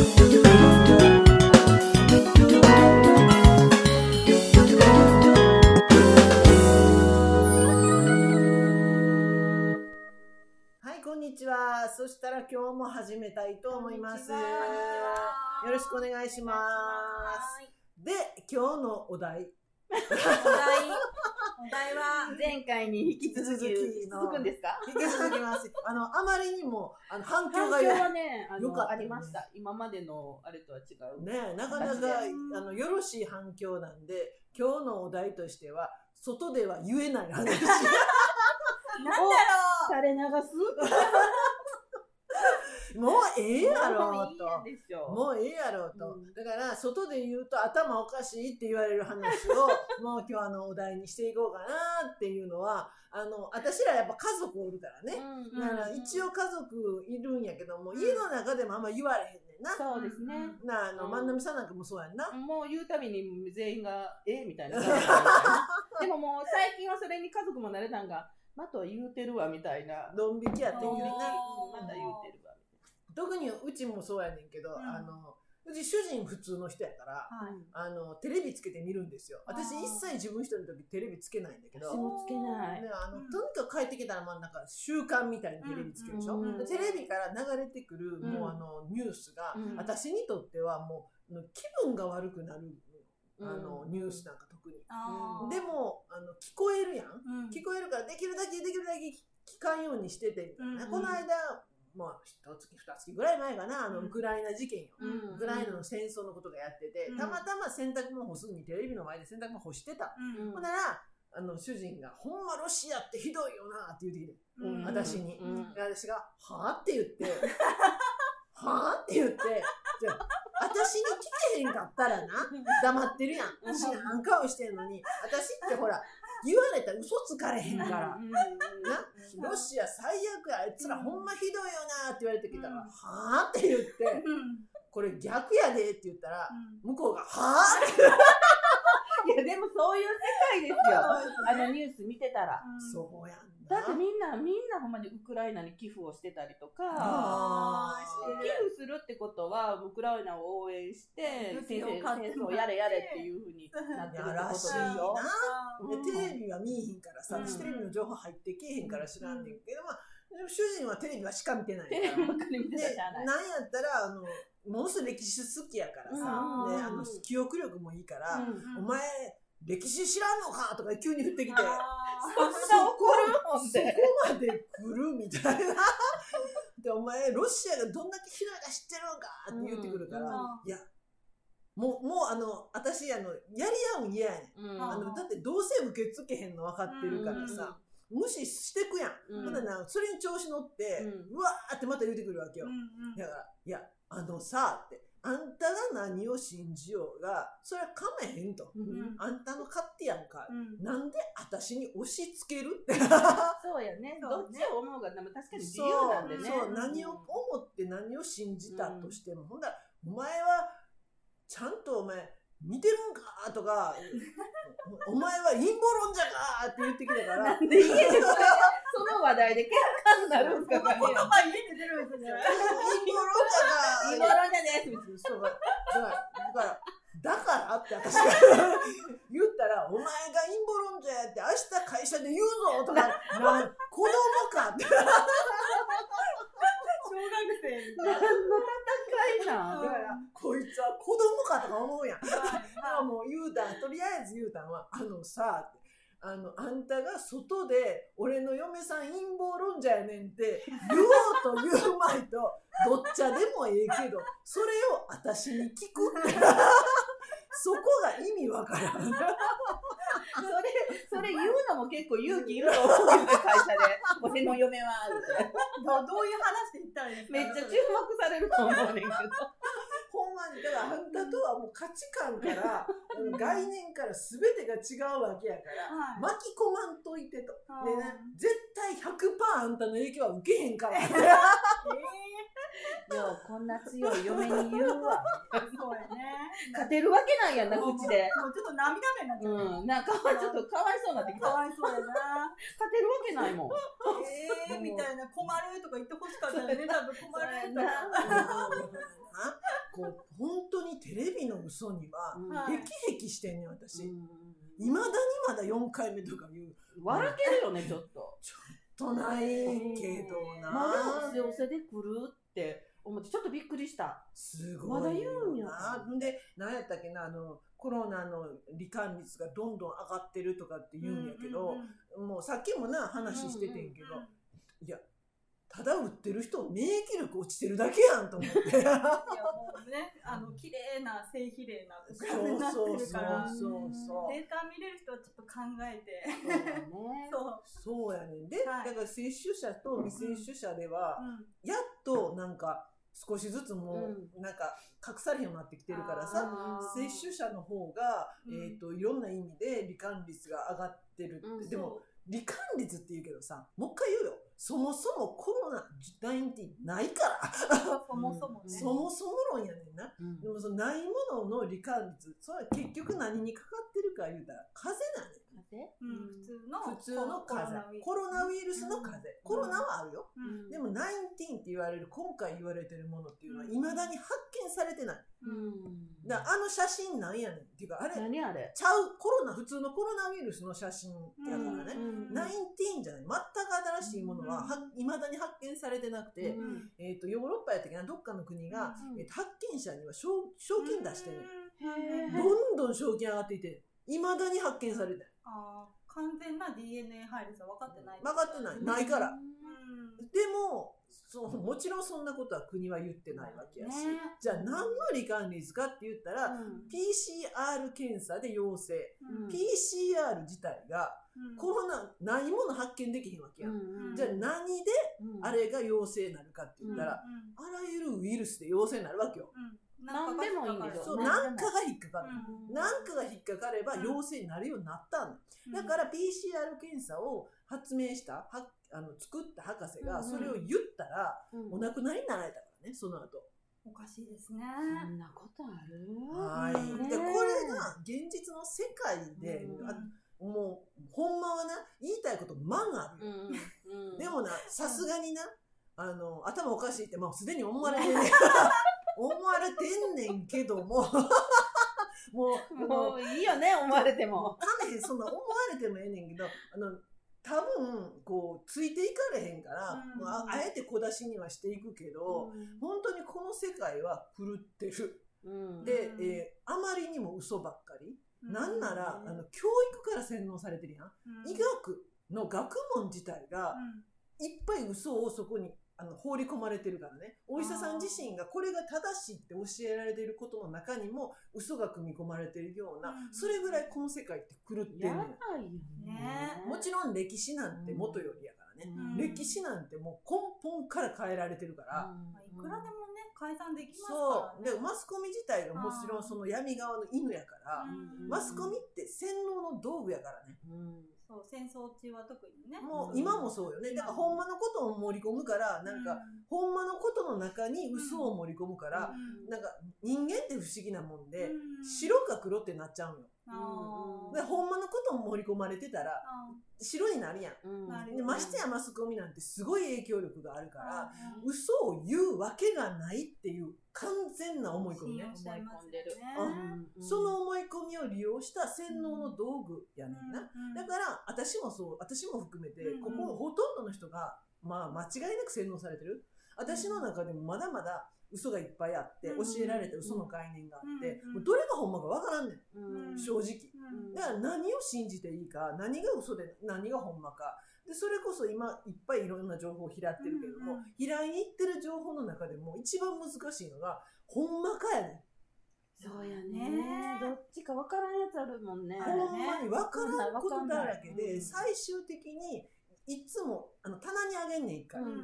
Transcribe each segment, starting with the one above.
はい、こんにちは。そしたら今日も始めたいと思います。よろしくお願いします。で、今日のお題。お題、お題は、前回に引き続き続くんですか？引き続きます。あの、あまりにも、あの、反響がよはね、あのありました。今までのあれとは違う。ね、なかなか、あの、よろしい反響なんで、今日のお題としては、外では言えない話。なんだろ 垂れ流す？もうええやろもうと。もうええやろと、うんだから外で言うと頭おかしいって言われる話を もう今日あのお題にしていこうかなっていうのはあの私らやっぱ家族おるからね、うんだから一応家族いるんやけども、家の中でもあんま言われへんねんな。そうですね。なあの、うん万波さんなんかもそうやんな。もう言うたびに全員が、えみたいな。でももう最近はそれに家族も慣れたんが、まとは言うてるわみたいな。ドン引きやってんけどね。まだ言うてるわ。特にうちもそうやねんけど、うん。あの、うち主人普通の人やから、う。はい。あの、テレビつけて見るんですよ。私一切自分一人の時テレビつけないんだけど。私もつけない。ね、あのうん。とにかく帰ってきたら、まあ、なんか習慣みたいにテレビつけるでしょ、うんでテレビから流れてくる、ん。もうあのニュースが、うん。私にとってはもう気分が悪くなるあの、うん。ニュースなんか特に、で、もあの聞こえるやん、うん。聞こえるからできるだけできるだけ聞かんようにしててみたいな、うん。この間まあ一月二月ぐらい前かなあの、うん。ウクライナ事件よ、うん。ウクライナの戦争のことがやってて、うん。たまたま洗濯物干すにテレビの前で洗濯物干してた、うん。ほんなら、あの、主人が、ほんまロシアってひどいよなって言ってきて、うん。私に。私が、はぁって言って、はぁって言って、じゃあ私に聞けへんかったらな、黙ってるやん。知らん。顔してんのに、私ってほら、言われたら嘘つかれへんから。うんな、ロシア最悪や、あいつらほんまひどいよなって言われてきたら、うんはぁって言って、うん。これ逆やでって言ったら、うん向こうが、はぁって、でもそういう世界ですよ。あのニュース見てたら。そうやんな。だって。みんな、みんなほんまにウクライナに寄付をしてたりとか、寄付するってことは、ウクライナを応援して、戦争をやれやれっていうふうになってるってことでしょ。テレビは見えへんからさ、テレビの情報入ってけえへんから知らんねんけど、まあ、でも主人はテレビはしか見てないから。なんやったらあのものすごい歴史好きやからさ、うん。であの記憶力もいいから、うん。お前歴史知らんのか？とか急に降ってきてそこそんな怒る？もんで。まで来る？みたいな。でお前ロシアがどんだけひどいか知ってるんか？って言ってくるから、うん。いやもうもうあの私あのやり合うん嫌やねん。うん。あのだってどうせ受け付けへんの分かってるからさ、無視してくやん。うん。ほんなそれに調子乗って、ううんわーってまた言うてくるわけよ。だから、いや、あのさ、って、あんたが何を信じようが、それはかめへんと。うんあんたの勝手やんか。うんなんで私に押し付ける？って。そうやね。どっちを思うが、でも確かに自由なんでね。そう、そう何を思って何を信じたとしても、ほんだら、お前は、ちゃんとお前、見てるんかとか、おお前は陰謀論じゃかって言ってきたから、なんで家でそれその話題で喧嘩になるんですか、言葉家で出るんじゃか今論じゃねえそうだから、だから、だからって私が言ったら、お前が陰謀論者やって明日会社で言うぞとか、なん子供かって。小学生みたいな。何の戦いなんだから、こいつは子供かとか思うやん。もう言うたん、とりあえず言うたんは、あのさ、ってあの、あんたが外で、俺の嫁さん陰謀論者やねんって、言おうと言うまいと、どっちゃでもええけど、それを私に聞くって。そこが意味わからん。それ、それ言うのも結構勇気いると思うけどね、会社で。俺の嫁は、って。どどういう話で言ったらいいめっちゃ注目されると思うねんけど。まに、だからあんたとはもう価値観から、うん概念から全てが違うわけやから、はい巻き込まんといてと。でね、絶対100%あんたの影響は受けへんから。よう、こんな強い嫁に言うわ。そうやね。勝てるわけないやんな、口で。もうちょっと涙目になっちゃう。うん、なんかちょっとかわいそうになってきた。かわいそうやな。勝てるわけないもん。えーみたいな困るとか言ってほしかったよね。多分困るとそうやか。こテレビの嘘には、うんはいヘキヘキしてんねん、私。うんいまだにまだ4回目とか言う。笑けるよね、ちょっと。とないけどな。まあでも、押せで来るって思って、ちょっとびっくりした。すごいまだ言うんやな。で、何やったっけな、あの、コロナの罹患率がどんどん上がってるとかって言うんやけど、もうさっきもな、話しててんけど、いや、ただ売ってる人、免疫力落ちてるだけやんと思って。いやもうね、あの綺麗な性比例なお金になってるから、そうそうそうデータ見れる人はちょっと考えて、そうだね。そう、そうやねん。で、はい。だから接種者と未接種者では、うん。やっとなんか少しずつもううなんか隠されへんようになってきてるからさ、あー。接種者の方が、うん。えー、といろんな意味で罹患率が上がってるって、うん。でも罹患率って言うけどさもう一回言うよ。そもそもコロナ19ないから、そもそもね、そもそも論やねんな。うん。でもそのないものの罹患率それは結局何にかかってるか言うたら風邪なんねん風うん、普通の普通の風。邪コロナウイルスの風。邪、うん。コロナはあるよ、うん。でも19って言われる今回言われてるものっていうのはうん。未だに発見されてない。うん。だあの写真なんやねん。っていうかあれ。何あれ？ちゃうコロナ普通のコロナウイルスの写真やからね、うん。19じゃない。全く新しいものはは未だに発見されてなくて、うん。えー、とヨーロッパやったっけな？どっかの国が、うん。えーと発見者には賞賞金出してね、へー。どんどん賞金上がっていて未だに発見されてあー完全な DNA 配列は分かってない。分かってない。ないから。うん。でもそうもちろんそんなことは国は言ってないわけやし、ね。じゃあ何の罹患率かって言ったら、うん。PCR 検査で陽性、うん。PCR 自体がうん。コロナないもの発見できへんわけや、ん、うんじゃあ何でうん。あれが陽性になるかって言ったら、うんあらゆるウイルスで陽性になるわけよ。うんなんでもいいんでしょそう、ねなんかが引っかかる。うんなんかが引っかかれば陽性になるようになったの。だから PCR 検査を発明した、はあの作った博士がうんうんそれを言ったら、うんお亡くなりになられたからね、その後。おかしいですね。そんなことある？はい。ねで、これが現実の世界で、うんあもう、ほんまはな、言いたいこと万あるよ。うんうんでもな、さすがにな、あの、頭おかしいって、まあ、すでに思われてんねん。思われてんねんけども、もう、もう、いいよね、思われても。かめへん、そんな思われてもええねんけど、あの、多分、こう、ついていかれへんから、うんああえて小出しにはしていくけど、本当にこの世界は狂ってる。うんで、うんえーあまりにも嘘ばっかり。うんなんなら、うんあの、教育から洗脳されてるやん。うん医学の学問自体が、うんいっぱい嘘をそこにあの放り込まれてるからね。お医者さん自身がこれが正しいって教えられていることの中にも嘘が組み込まれているような、うんそれぐらいこの世界って狂ってんねやばん。いよね。ねもちろん歴史なんて元よりやからね。うん歴史なんてもう根本から変えられてるから。まあいくらでもね、改ざんできますそう。からね。で、マスコミ自体がもちろんその闇側の犬やから、うんマスコミって洗脳の道具やからね。うんそう、戦争中は特にね。もう今もそうよね。だからほんまのことを盛り込むから、なんか、ほんまのことの中に嘘を盛り込むから、うんなんか人間って不思議なもんで、うん白か黒ってなっちゃうのよ。でほんまのことも盛り込まれてたらあ白になるやん。でましてやマスコミなんてすごい影響力があるーから、あー。嘘を言うわけがないっていう完全な思い込みね。信用。しちゃいますよね。うん。その思い込みを利用した洗脳の道具やねんな。うんだから私もそう、私も含めてうん、ここほとんどの人が、まあ間違いなく洗脳されてる。私の中でもまだまだ嘘がいっぱいあって、うん教えられた嘘の概念があって、うんもうどれがほんまかわからんねん。うん正直。うんだから何を信じていいか、何が嘘で何がほんまか。で、それこそ今いっぱいいろんな情報を拾ってるけども、拾いに行ってる情報の中でも一番難しいのが、ほんまかやねん。そうやねね。どっちかわからんやつあるもんね。ほんまに分からんことだらけで、うん最終的にいつもあの棚にあげんねん一回。うん分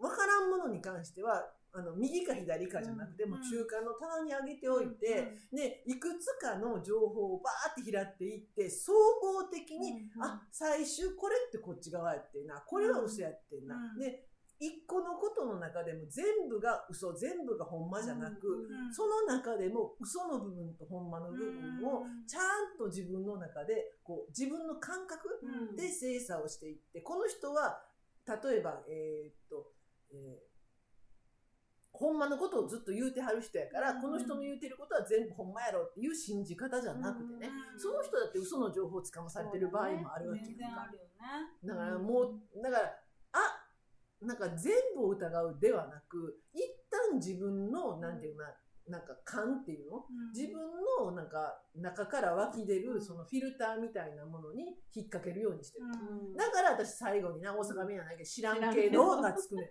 うんからんものに関しては、あの右か左かじゃなくて、うん。もう中間の棚にあげておいて、で、いくつかの情報をバーって拾っていって、総合的に、うんあ、最終これってこっち側やってんな、これは嘘やってんな。うんで、一個のことの中でも全部が嘘、全部がほんまじゃなく、うんその中でも嘘の部分とほんまの部分をうん。ちゃんと自分の中でこう自分の感覚うん。で精査をしていってこの人は例えばえーっと、えーほんまのことをずっと言うてはる人やから、うん。この人の言うてることは全部ほんまやろっていう信じ方じゃなくてね、うん。その人だって嘘の情報をつかまされてる場合もあるわけか。然あるよね。だからもう、だから、あなんか全部を疑うではなく、一旦自分の、なんていうかな、なんか勘っていうの？うん。自分のなんか中から湧き出るそのフィルターみたいなものに引っ掛けるようにしてる。うん。だから私最後にな、大阪弁やないけど知らんけどけど。がつくねん。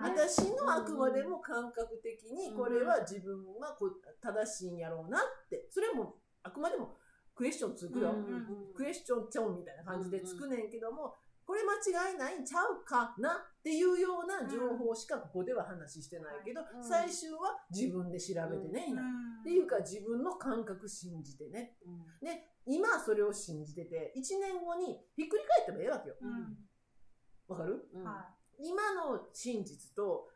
私のあくまでも感覚的にこれは自分はこう正しいんやろうなって、それもあくまでもクエスチョンつくよ。クエスチョンチョンみたいな感じでつくねんけども、これ間違いないんちゃうかなっていうような情報しかここでは話してないけど、うん最終は自分で調べてね、うん。っていうか自分の感覚信じてね。うん。で、今それを信じてて、1年後にひっくり返ってもええわけよ。うん。わかる？うんは今の真実と、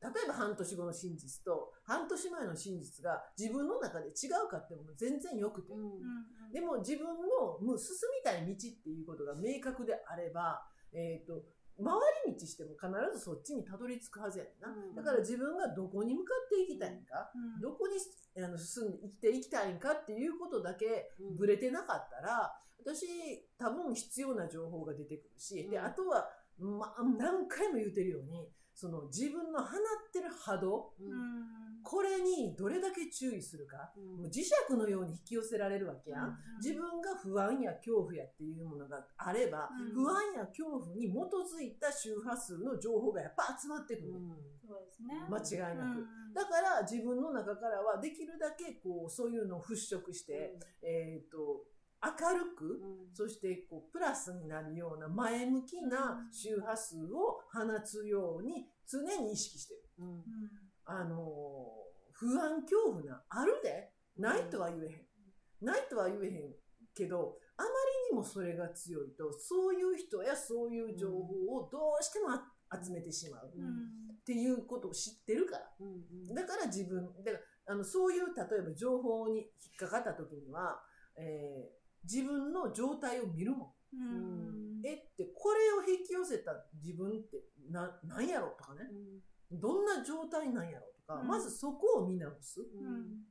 例えば半年後の真実と、半年前の真実が自分の中で違うかっても全然よくて。うん。いうん。でも自分のもう進みたい道っていうことが明確であれば、えっ、と、回り道しても必ずそっちにたどり着くはずやねんな。うん。だから自分がどこに向かっていきたいんか、うん。どこにあの進んで生きていきたいんかっていうことだけうん。ぶれてなかったら、私多分必要な情報が出てくるし、で、うん。あとは、ま、何回も言うてるように、その自分の放ってる波動、ううん。んこれにどれだけ注意するか、うん。もう磁石のように引き寄せられるわけやん。自分が不安や恐怖やっていうものがあれば、うん。不安や恐怖に基づいた周波数の情報がやっぱ集まってくる、そうですね。間違いなく、うんだから自分の中からはできるだけこうそういうのを払拭して、えっ、と明るく、うん。そしてこうプラスになるような前向きな周波数を放つように常に意識してる。うん。うんあのー不安恐怖なあるで。ないとは言えへん。ないとは言えへんけど、あまりにもそれが強いと、そういう人やそういう情報をどうしてもあ集めてしまう。っていうことを知ってるから。だから自分、だからあのそういう例えば情報に引っかかった時には、えー自分の状態を見るもん。うん。えって、これを引き寄せた自分ってな、なんやろとかね。どんな状態なんやろとか、うん。まずそこを見直す。うん。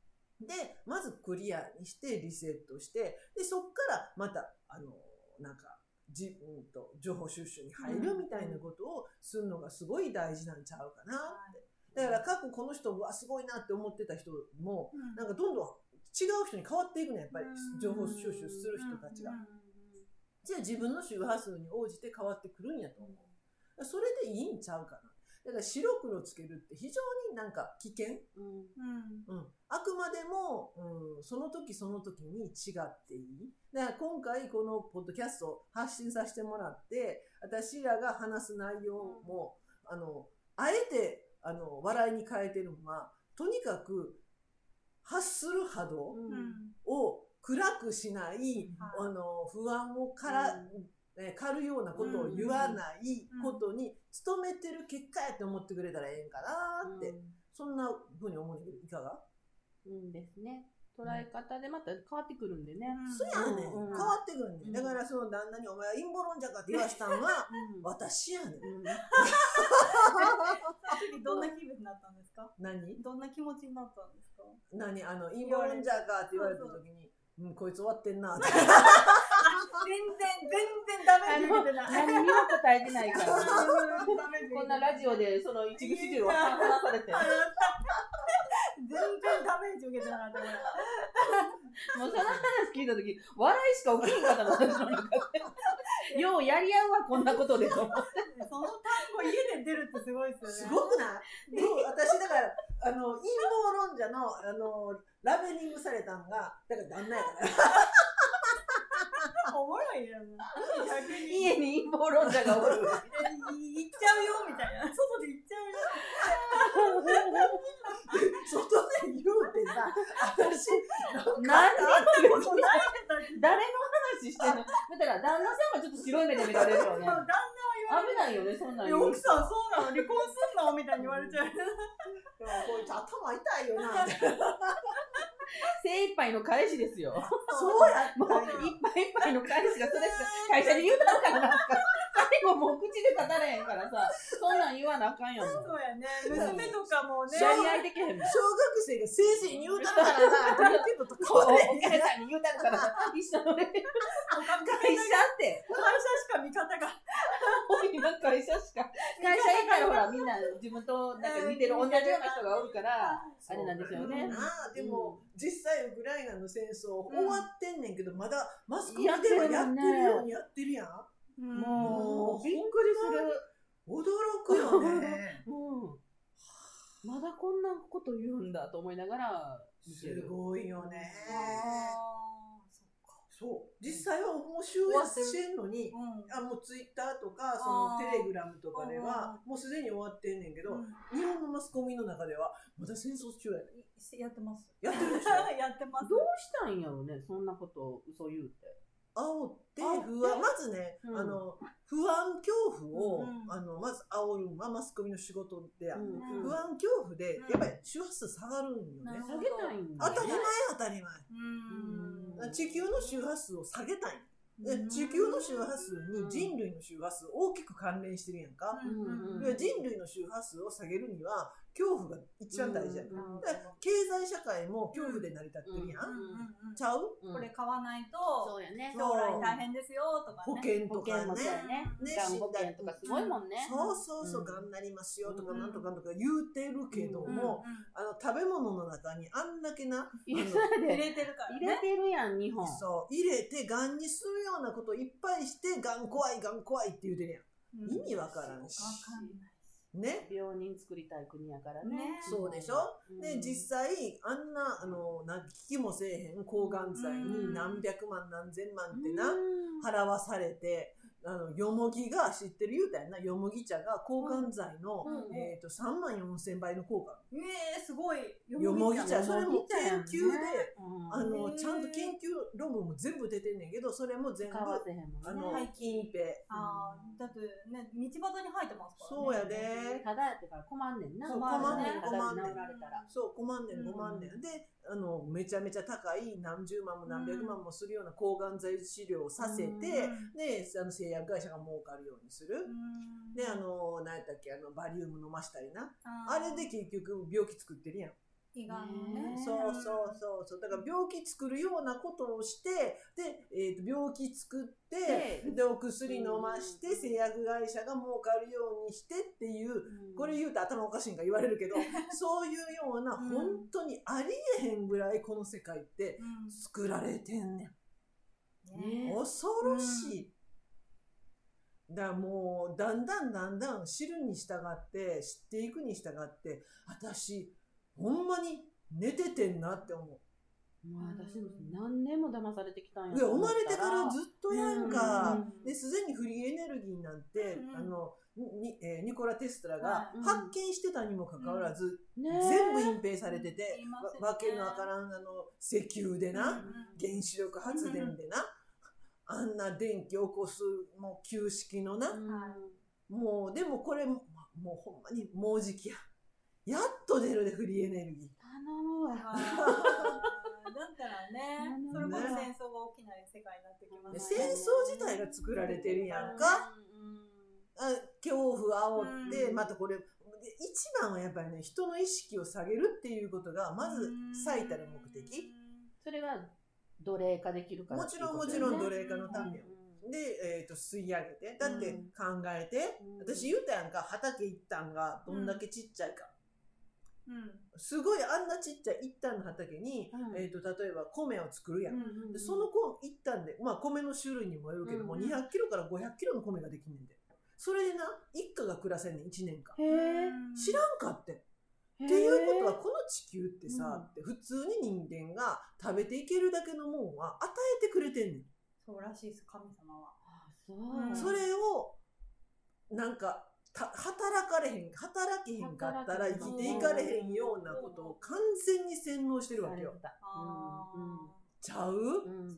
で、まずクリアにして、リセットして、で、そっからまた、あの、なんか、自分と情報収集に入るみたいなことをするのがすごい大事なんちゃうかなって。だから過去この人はすごいなって思ってた人も、うん。なんかどんどん違う人に変わっていくね、やっぱりうん情報収集する人たちが。じゃあ自分の周波数に応じて変わってくるんやと思う。それでいいんちゃうかな。だから白黒つけるって非常になんか危険うんうんうん、あくまでも、うん、その時その時に違っていい。だから今回このポッドキャストを発信させてもらって、私らが話す内容も、あの、あえて、あの、笑いに変えてるのは、とにかく発する波動を暗くしない、はいあの、不安をから、えー狩るようなことを言わないことに努めてる結果やって思ってくれたらええんかなって、そんな風に思うんだけど、いかが？うんですね。捉え方でまた変わってくるんでね。そやねん、うん変わってくんねん。うんだからその旦那にお前は陰謀論者かって言わしたんは、うん私やねん。どんな気分になったんですか？何？どんな気持ちになったんですか？何？あの、陰謀論者かって言われた時に、うん、こいつ終わってんなって。全然、全然ダメージ受けてない。何にも答えてないから。こんなラジオでその一部始終を話されて。全然ダメージ受けてなかった。もうその話聞いたとき、笑いしか起きんかったの、私の中で。ようやり合うわ、こんなことでと思って。その単語家で出るってすごいですすよね。ごくない？そう？私だから、あの、陰謀論者の、あの、ラベリングされたんが、だから旦那やから。おもろいよね。逆に。家に陰謀論者がおる。え行っちゃうよみたいな。外で行っちゃうよ。外で言うてさ、私、何ことないけど誰の話してんの？だから旦那さんはちょっと白い目で見られるよね。旦危ないよね、そんなん奥さんそうなの？離婚すんの？みたいに言われちゃう。こいつ頭痛いよな。精一杯の彼氏ですよ。そうやもういっぱいいっぱいの彼氏がそれしか会社で言うたのかな。それ後もう口で語れへんからさ、そんなん言わなあかんよ。もうそうやね。娘とかもね。やり合いできへんもん。小学生が先生に言うたからなって言ってんのと変わおれへん母さんに言うたるからさ、一緒のね、会社って。会社しか味方が。今会社しか、会社以外ほらみんな自分となんか似てる同じような人がおるから、あれなんですよね。でも、実際ウクライナの戦争終わってんねんけど、まだマスコミではやってるようにやってるやん。もう、びっくりする。驚くよね。うん。まだこんなこと言うんだと思いながら見てする。ごいよね。そう。実際はもう集約してんのに、うんあもうツイッターとかそのテレグラムとかではもうすでに終わってんねんけど、日本のマスコミの中ではまだ戦争中やねやってます。やってるでしょ？やってます。どうしたんやろね、そんなことを嘘言うて。煽って不安まずね、うん。あの不安恐怖を、うんあのまず煽るのはマスコミの仕事でうん不安恐怖でうん。やっぱり周波数下がるんよね、下げたい当たり前当たりうん。前地球の周波数を下げたい。地球の周波数に人類の周波数大きく関連してるやんか、うん。で人類の周波数を下げるには恐怖が一番大事や経済社会も恐怖で成り立ってるやん、うんちゃう？うん。これ買わないとそうやね。将来大変ですよとか保ね。保険とかね。ね。ん保険とかすごいもんね。そうそうそう、うんがんなりますよとかうん。なんとかとか言うてるけどうんも、あの食べ物の中にあんだけな、入それてるから入れね。てるやん、日本。そう。入れてがんにするようなこといっぱいしてがん怖いがん怖いって言うてるやうん。意味わからんし。わか。んない。んね。病人作りたい国やからね。ね。そうでしょ？うん。で実際あんなあのな聞きもせえへん抗がん剤に何百万何千万ってな、うん。払わされてあのよもぎが知ってる言うたやんな？よもぎ茶が抗がん剤の、うん。えー、と3万4千倍の効果。ええすごい。よもぎ茶。よそれも研究で、うんあのちゃんと研究論文も全部出てんねんけどそれも全部。あのはい金平。ああ、だってね、道端に生えてますからね。そうやで。ただやってから困んねんな。そう困んねん困んねん。そう困んねんうん。困んねん、であのめちゃめちゃ高い何十万も何百万もするような抗がん剤治療をさせて、うん。であの製薬会社が儲かるようにする、うん。であの何やったっけあのバリウム飲ましたりな。あれで結局病気作ってるやん。胃がんのねね。そうそうそうそう。だから病気作るようなことをして、で、えー、と病気作って、でで、お薬飲まして、うん製薬会社が儲かるようにしてっていう、これ言うと頭おかしいんか言われるけど、そういうような、うん本当にありえへんぐらいこの世界ってうん作られてんねん。ね恐ろしい。だからもう、だんだんだんだん知るに従って、知っていくに従って、私、ほんまに寝ててんなって思う。もう私も何年も騙されてきたんやいや生まれてからずっとやんか。すでにフリーエネルギーなんて、うんあのにえーニコラ・テスラが発見してたにもかかわらず、ね全部隠蔽されててわわけのわからんあの石油でな、うん原子力発電でな、あんな電気起こすもう旧式のな、うん。はもうでもこれももうほんまにもうじきややっと出るでフリーエネルギ頼むわ。だったらね、それこそね戦争が起きない世界になってきまー戦すね。争自体が作られてるやんか、あ恐怖煽って、うん。またこれで一番はやっぱりね人の意識を下げるっていうことがまず最たる目的、それが奴隷化できるからもちろんもちろん奴隷化のためよ、で、えー、と吸い上げてだってうん。考えて、うん。私言うたやんか畑一旦がどんだけちっちゃいか、うんすごいあんなちっちゃい一旦の畑に、うん。えー、と例えば米を作るやん、うんでその子一旦で、まあ、米の種類にもよるけども、うん200キロから500キロの米ができんねんで。それでな一家が暮らせんねん1年間。知らんかって。っていうことはこの地球ってさ、って普通に人間が食べていけるだけのもんは与えてくれてんねん、そうらしいです、神様は。あそう。うんそれをなんかた働かれへん働けへんかったら生きていかれへんようなことを完全に洗脳してるわけよ。されてた。あうんちゃう、うん。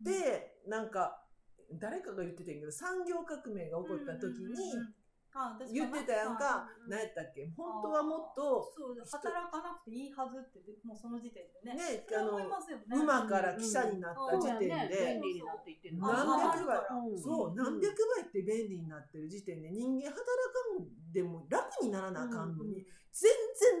でなんか誰かが言ってたんやけど産業革命が起こった時に、うんうんうんあ私言ってたやんか。あ、何やったっけ？本当はもっと、そう働かなくていいはずってもうその時点でね。ね、あの馬から汽車になった時点で、何百倍。うんそう、何百倍って便利になってる時点で人間働かんでも楽にならなあかんのに、全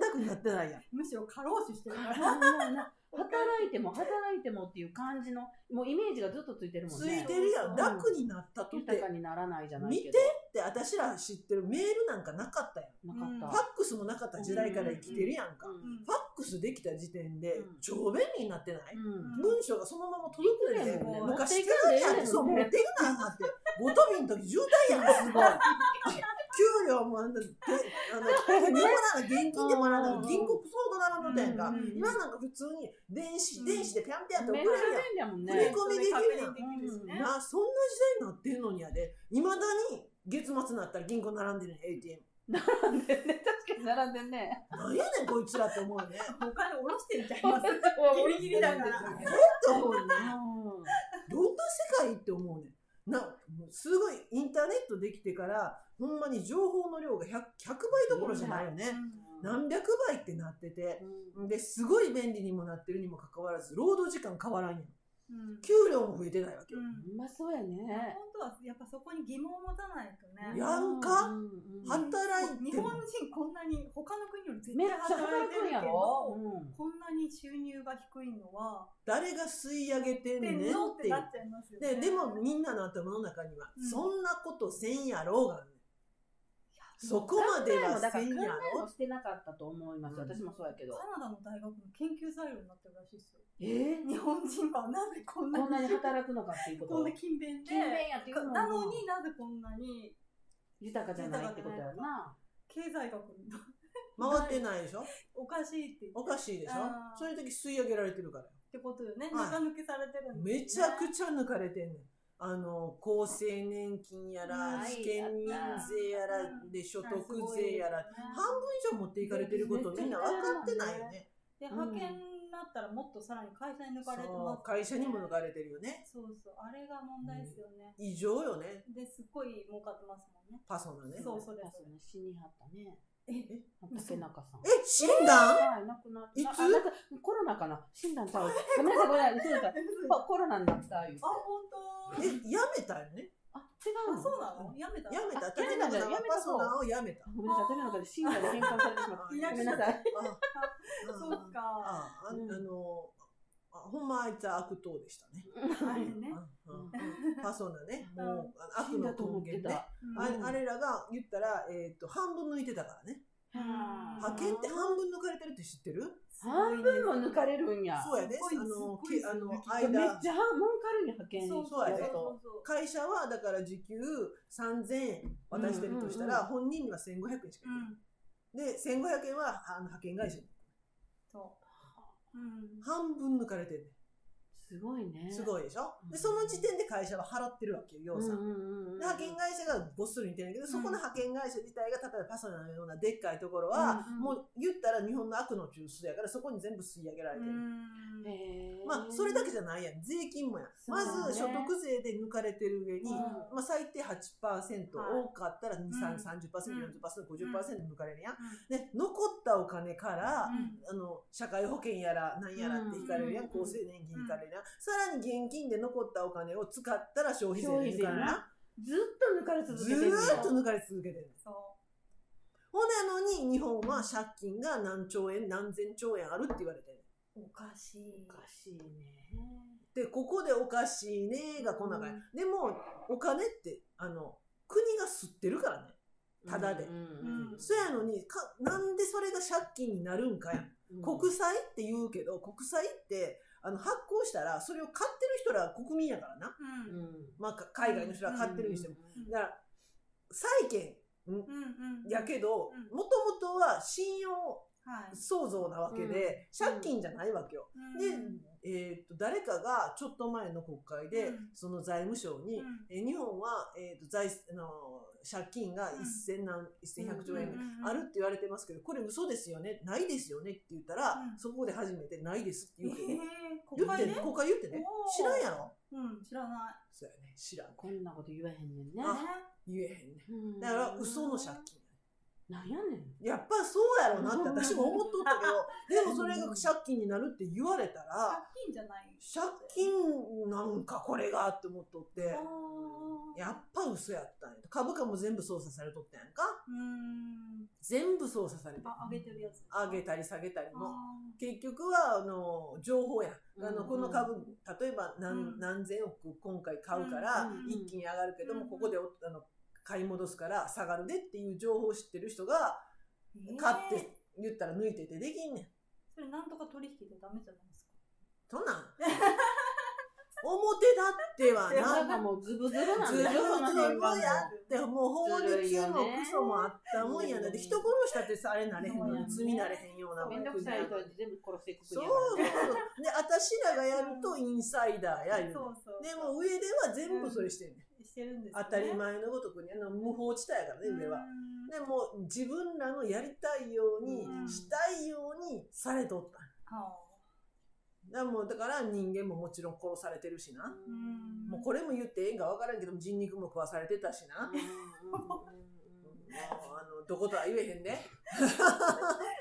然楽になってないやん。むしろ過労死してるから。働いても働いてもっていう感じのもうイメージがずっとついてるもんつねいてるやん。楽になったとて。豊かにならないじゃないけど。見てって私ら知ってるメールなんかなかったやん。なかっファックスもなかった時代から生きてるやんか。た、フうん。ァックスできた時点でうん。超便利になってない、うん。文章がそのまま届くね。ん昔かんでええねん紙やんそう、持っていくなって。ごとびの時渋滞やん、すごい。給料もあんた、てあの、日本なんか現金でもらうの銀行相当並んどったやんか。うん。今なんか普通に電子、うん。電子でピャンピャンって送れるやん。振り込みできるやん。な、そんな時代になってんのにやで、いまだに月末になったら銀行並んでるねん、ATM。並んでんね確かに並んでんねなんやねん、こいつらって思うよね。お金下ろしてんちゃいます？ギリギリだからえ？って思うよね。うどんな世界って思うねん。な、すごいインターネットできてから、ほんまに情報の量が 100, 100倍どころじゃないよね。ん何百倍ってなってて。うんで、すごい便利にもなってるにもかかわらず、労働時間変わらんやん。うん。給料も増えてないわけよ。うん。うまそうやね。本当はやっぱそこに疑問を持たないとね。やんか？うんうん働いても。日本人こんなに他の国より絶めっ対ちゃ働働いてるけど、うん。こんなに収入が低いのは誰が吸い上げてんねっってな。っちゃいますよね。ででもみんなの頭の中には、うん。そんなことせんやろうがね。んそこまではだから考えせんやろもしてなかったと思います、うん私もそうやけど。カナダの大学の研究材料になってるらしいですよ。え日本人はなぜこんなこんなに働くのかっていうこと？こんな勤勉で。勤勉やっていうのも。なのになぜこんなに豊かじゃないってことやな。経済学に回ってな。いでしょおかしいって言っておかしい。でしょそういう時吸い上げられてるから。よってことよね、はい。中抜きされてるんですよね。めちゃくちゃ抜かれてんねんあの厚生年金やらはい試験民税やらうん。で所得税やら半分以上持っていかれてることみんな分かってないよね。で派遣になったらもっとさらに会社に抜かれてそます。う会社にも抜かれてるよね。そうそうあれが問題ですよね、異常よね。ですっごい儲かってますもんね。パソナね。そうそうです。死にはったねえ竹中さん。え死んだん？はい、亡くなった。いつ？あなんかコロナかな？死んだんちゃう？ごめんなさい、ごめんなさい。コロナになった、言うて。あ、本当？えやめたよね？あ、違うそうなの？やめたやめた？あ竹中さんはパソナをやめた。ごめんなさい、竹中で死んだに変換されてしまった。ごめんなさい。あそうか。あのあほんまあいつは悪党でしたね。あれね。パソナね。もうあ悪の根源ねた。あうん。あれらが言ったら、えー、と半分抜いてたからね。は派遣って半分抜かれてるって知ってる？半分も抜かれるんや。そうやね。あのあの抜きめっ間ちゃ儲かるんや、派遣そうそうやね。会社はだから時給3000円渡してるとしたら、本人には1500円しかういけない、ん。で1500円はあの派遣会社に。そう。半分抜かれてるねすごいね。すごいでしょ、うん。でその時点で会社は払ってるわけよ要さん、うんうんうんうん。で派遣会社がごっそり似てるけど、そこの派遣会社自体が例えばパソナのようなでっかいところは、うんうんもう言ったら日本の悪の中枢やからそこに全部吸い上げられて。る、うまあそれだけじゃないやん。税金もやん、ね。ず所得税で抜かれてる上に、うん。まあ、最低8%、はい。多かったら2、うん。3 30%、40%、50%抜かれるやん、うで残ったお金から、ん。あの社会保険やら何やらって引かれるやん。厚生年金引かれるやん、さらに現金で残ったお金を使ったら消費税で抜かれるやんずっと抜かれ続ずけてるんやーっと抜かれ続けてるそほんなのに日本は借金が何兆円何千兆円あるって言われてるう。おかしい。おかしいね。でここでおかしいねがこんな感じ、でもお金ってあの国が吸ってるからね。ただで。そやのにかなんでそれが借金になるんかや。んうん。国債って言うけど国債ってあの発行したらそれを買ってる人らは国民やからな、うん。うん。まあ、か海外の人ら買ってるにしても、うんだから債券うんうん。やけどうん。もともとは信用はい。創造なわけで、うん。借金じゃないわけよ。うん。で、えー、と誰かがちょっと前の国会で、うん。その財務省に、うん。えー日本は、えー、と財あの借金がうん。1000何1100兆円うんあるって言われてますけどこれ嘘ですよね？ないですよね？って言ったら、うん。そこで初めてないですってえ言うけど、ー、国会で言ってね？国会言ってね？知らんやろ？うん、知らない。そうやね。知らん。こんなこと言わへんねんね。あ言えへんね。うん。だから嘘の借金なんやねん。やっぱそうやろなって私も思っとったけど でもそれが借金になるって言われたら借金じゃない。借金なんかこれがって思っとってやっぱ嘘やったんや。株価も全部操作されとったやんか。ん。全部操作されてあ、上げてるやつ。上げたり下げたりも。あ結局はあの情報やん。あのうん。この株例えば何,、うん。何千億今回買うから一気に上がるけども、うん。ここでおあの買い戻すから下がるでっていう情報を知ってる人がー。買っえーて言ったら抜いててできんねん。それなんとか取引でダメじゃないですか。そんなん。表だってはな。なんかもうズブズブなんだよ、その辺るがもう。やって もう法律もねクソもあったもんやな。で人殺したってさあれなれへんのに罪なれへんようなもん全部殺していくそうそうそう。で私らがやるとインサイダーや言う。でも上では全部それしてんねん、してるんですよね。当たり前のごとくにあの無法地帯やからね上は、うんでも自分らのやりたいように、うん。したいようにされとった。だからもうだから人間ももちろん殺されてるしな、もうこれも言ってええんか分からんけど人肉も食わされてたしな、もうあのどことは言えへんね、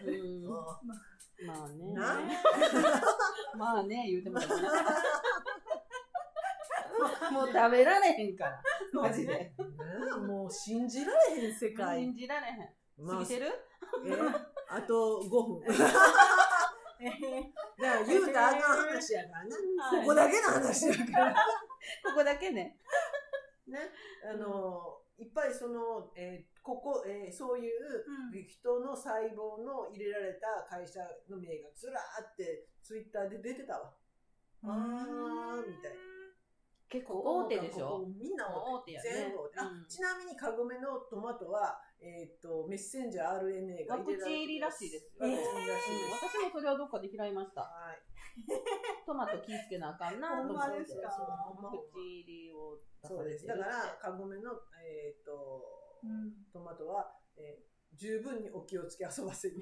うん。もまあね。まあね、言うてもね もう食べられへんから。マジで。ねもう信じられへん世界信、じられへん。まあ過ぎてる？え？あと5分 だかえーら言うたらあかん話やからな、はいここだけの話やから ここだけね。ね、あの、いっぱいその、えーここ、えーそういううん人の細胞の入れられた会社の名がずらーってツイッターで出てたわ。あーみたいな。結構大手でしょ？みんな大手。大手やね全部うんちなみにカゴメのトマトは、えっ、と、メッセンジャー RNA がワクチン入りらしいですよ。ワクチン入りらしいうんです。私もそれはどっかで開いました。はい。トマト気ぃつけなあかんなと思って。ほんまですか？ワクチン入りを出そうです。だから、カゴメの、えっ、と、うんトマトは、えー十分にお気をつけ遊ばせる。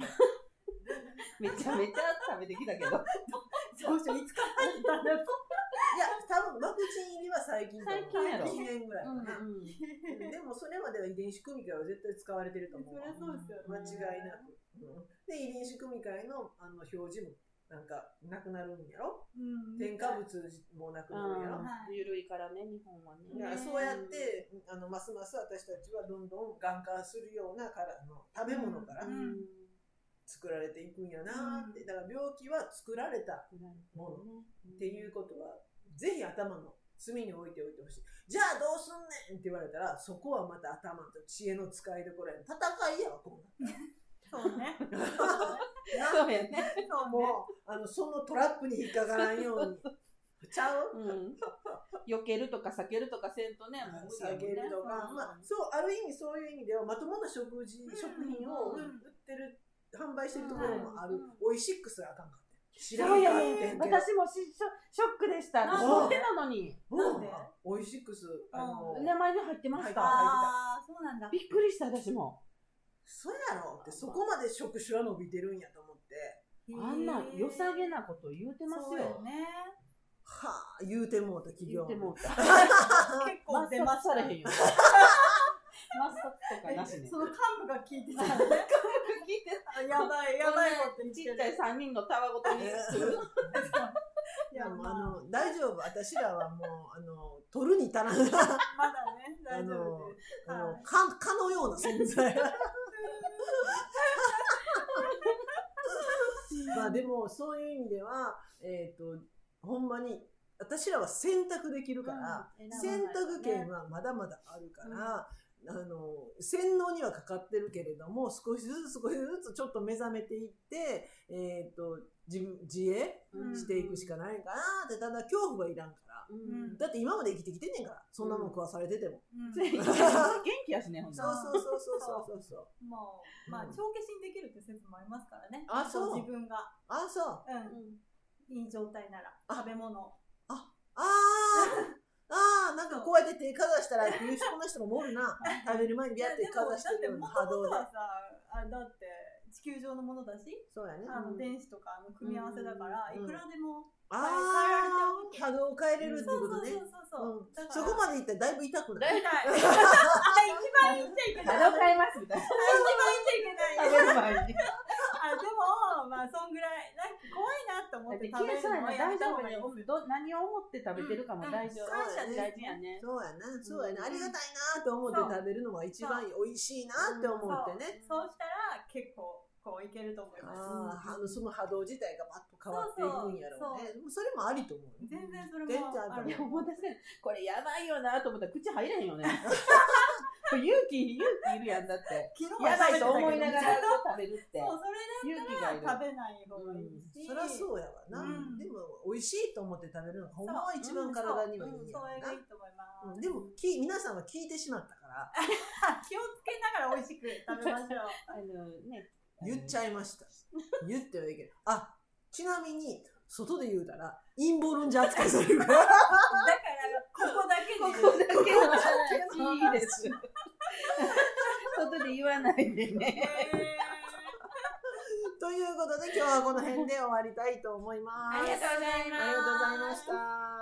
めちゃめちゃ食べてきたけど。そうそう、いつから入ったんだと。いや、多分ワクチン入りは最近と思う最近やろ1年ぐらいかうんな。でもそれまでは遺伝子組み換えは絶対使われてると思う。そりゃそうですよね。間違いなく。うんで、遺伝子組み換えのあの表示もなんかなくなるんやろ？うん添加物もなくなるんやろ、はいゆるいからね、日本はね。だからそうやってあのますます私たちはどんどんがん化するようなからの食べ物からうん作られていくんやなって、だから病気は作られた。もののっていうことはぜひ頭の隅に置いておいてほしい。じゃあどうすんねんって言われたらそこはまた頭と知恵の使いどころや戦いやわこうなったらそうね。そうやね。もうあのそのトラップに引っかからんように。ちゃう？うん。避けるとか避けるとかせんとね、もう無理やもんね。下げるとか、まあ、そうある意味そういう意味ではまともな食事、ん。食品を売うん。ってる販売してるところもある、うんおいしックスがあかんかって知らんやかってねんけど私もしショショックでした。あ私持ってたのに。なんで？おいしックスあの、名前に入ってまし入ってた。ああ、そうなんだ。びっくりした、私も。そうやろってそこまで職種は伸びてるんやと思ってあんな良さげなこと言うてますそうよよ。ね。はあ言うてもうた企業言うてもうた。結構出まされへんよ。マスターとかなしね。その幹部が聞いてたね。聞いてあやばい、やばいこと言ってる。ちっちゃい3人のたわごとにする。いやまあ。あの大丈夫。私らはもうあの取るに足らんまだね、大丈夫です。あのはい。かかのような存在。まあでもそういう意味ではえっ、とほんまに私らは選択できるから、うん選択権はまだまだあるから、あの洗脳にはかかってるけれども少しずつ少しずつちょっと目覚めていって、えー、と自分自衛うんしていくしかないかなってただ恐怖はいらんからうんだって今まで生きてきてんねんからそんなもん食わされてても、うん 元気やしね、ほんとそうそうそうそうそうそうそうもう、まあ、うん帳消しにできるって説もありますからね。あそう自分が、あそううん、いい状態なら、あ食べ物。あーあーなんかこうやって手かざしたらっていう人の人もおるな 食べる前にビャって手かざしてるような波動でさ、あだって、地球上のものだし、そうやね。あの電子とかの組み合わせだから、うんいくらでも、あ変えられちゃう波動を変えれるってことね。そうそうそううんだからそこまでいったらだいぶ痛くない？だい痛い。一番言っちゃいけない。波動変えますみたいな。一番言っちゃいけない。まあ、そんぐらい、なんか怖いなと思って食べるのはやめた方がいいです。ど何を思って食べてるかも大丈夫。うん感謝です大事やね。そうやな、そうやな、ありがたいなと思って食べるのが一番美味しいなって思ってね。そうしたら、結構、こういけると思います。あのその波動自体がバッと変わっていくんやろうね。でもそれもありと思う。全然それも全然あるいや、思い出せん。これやばいよなと思ったら口入れへんよね。勇気、勇気いるやんだって。昨日やばいと思いながらそう、食べるって。それ勇気がいる。だったら食べない方がいいし。そりゃそうやわな、うんでも美味しいと思って食べるのがほんまは一番体にはいいんやろなそうそれがいいと思います。うんでもき皆さんは聞いてしまったから 気をつけながら美味しく食べましょう。あのね。言っちゃいました言ってはいけないあちなみに外で言うたら陰謀論者扱いされるから だから、ここだけで。ここだけの話いいです。外で言わないでね。ということで今日はこの辺で終わりたいと思います。ありがとうございます。ありがとうございました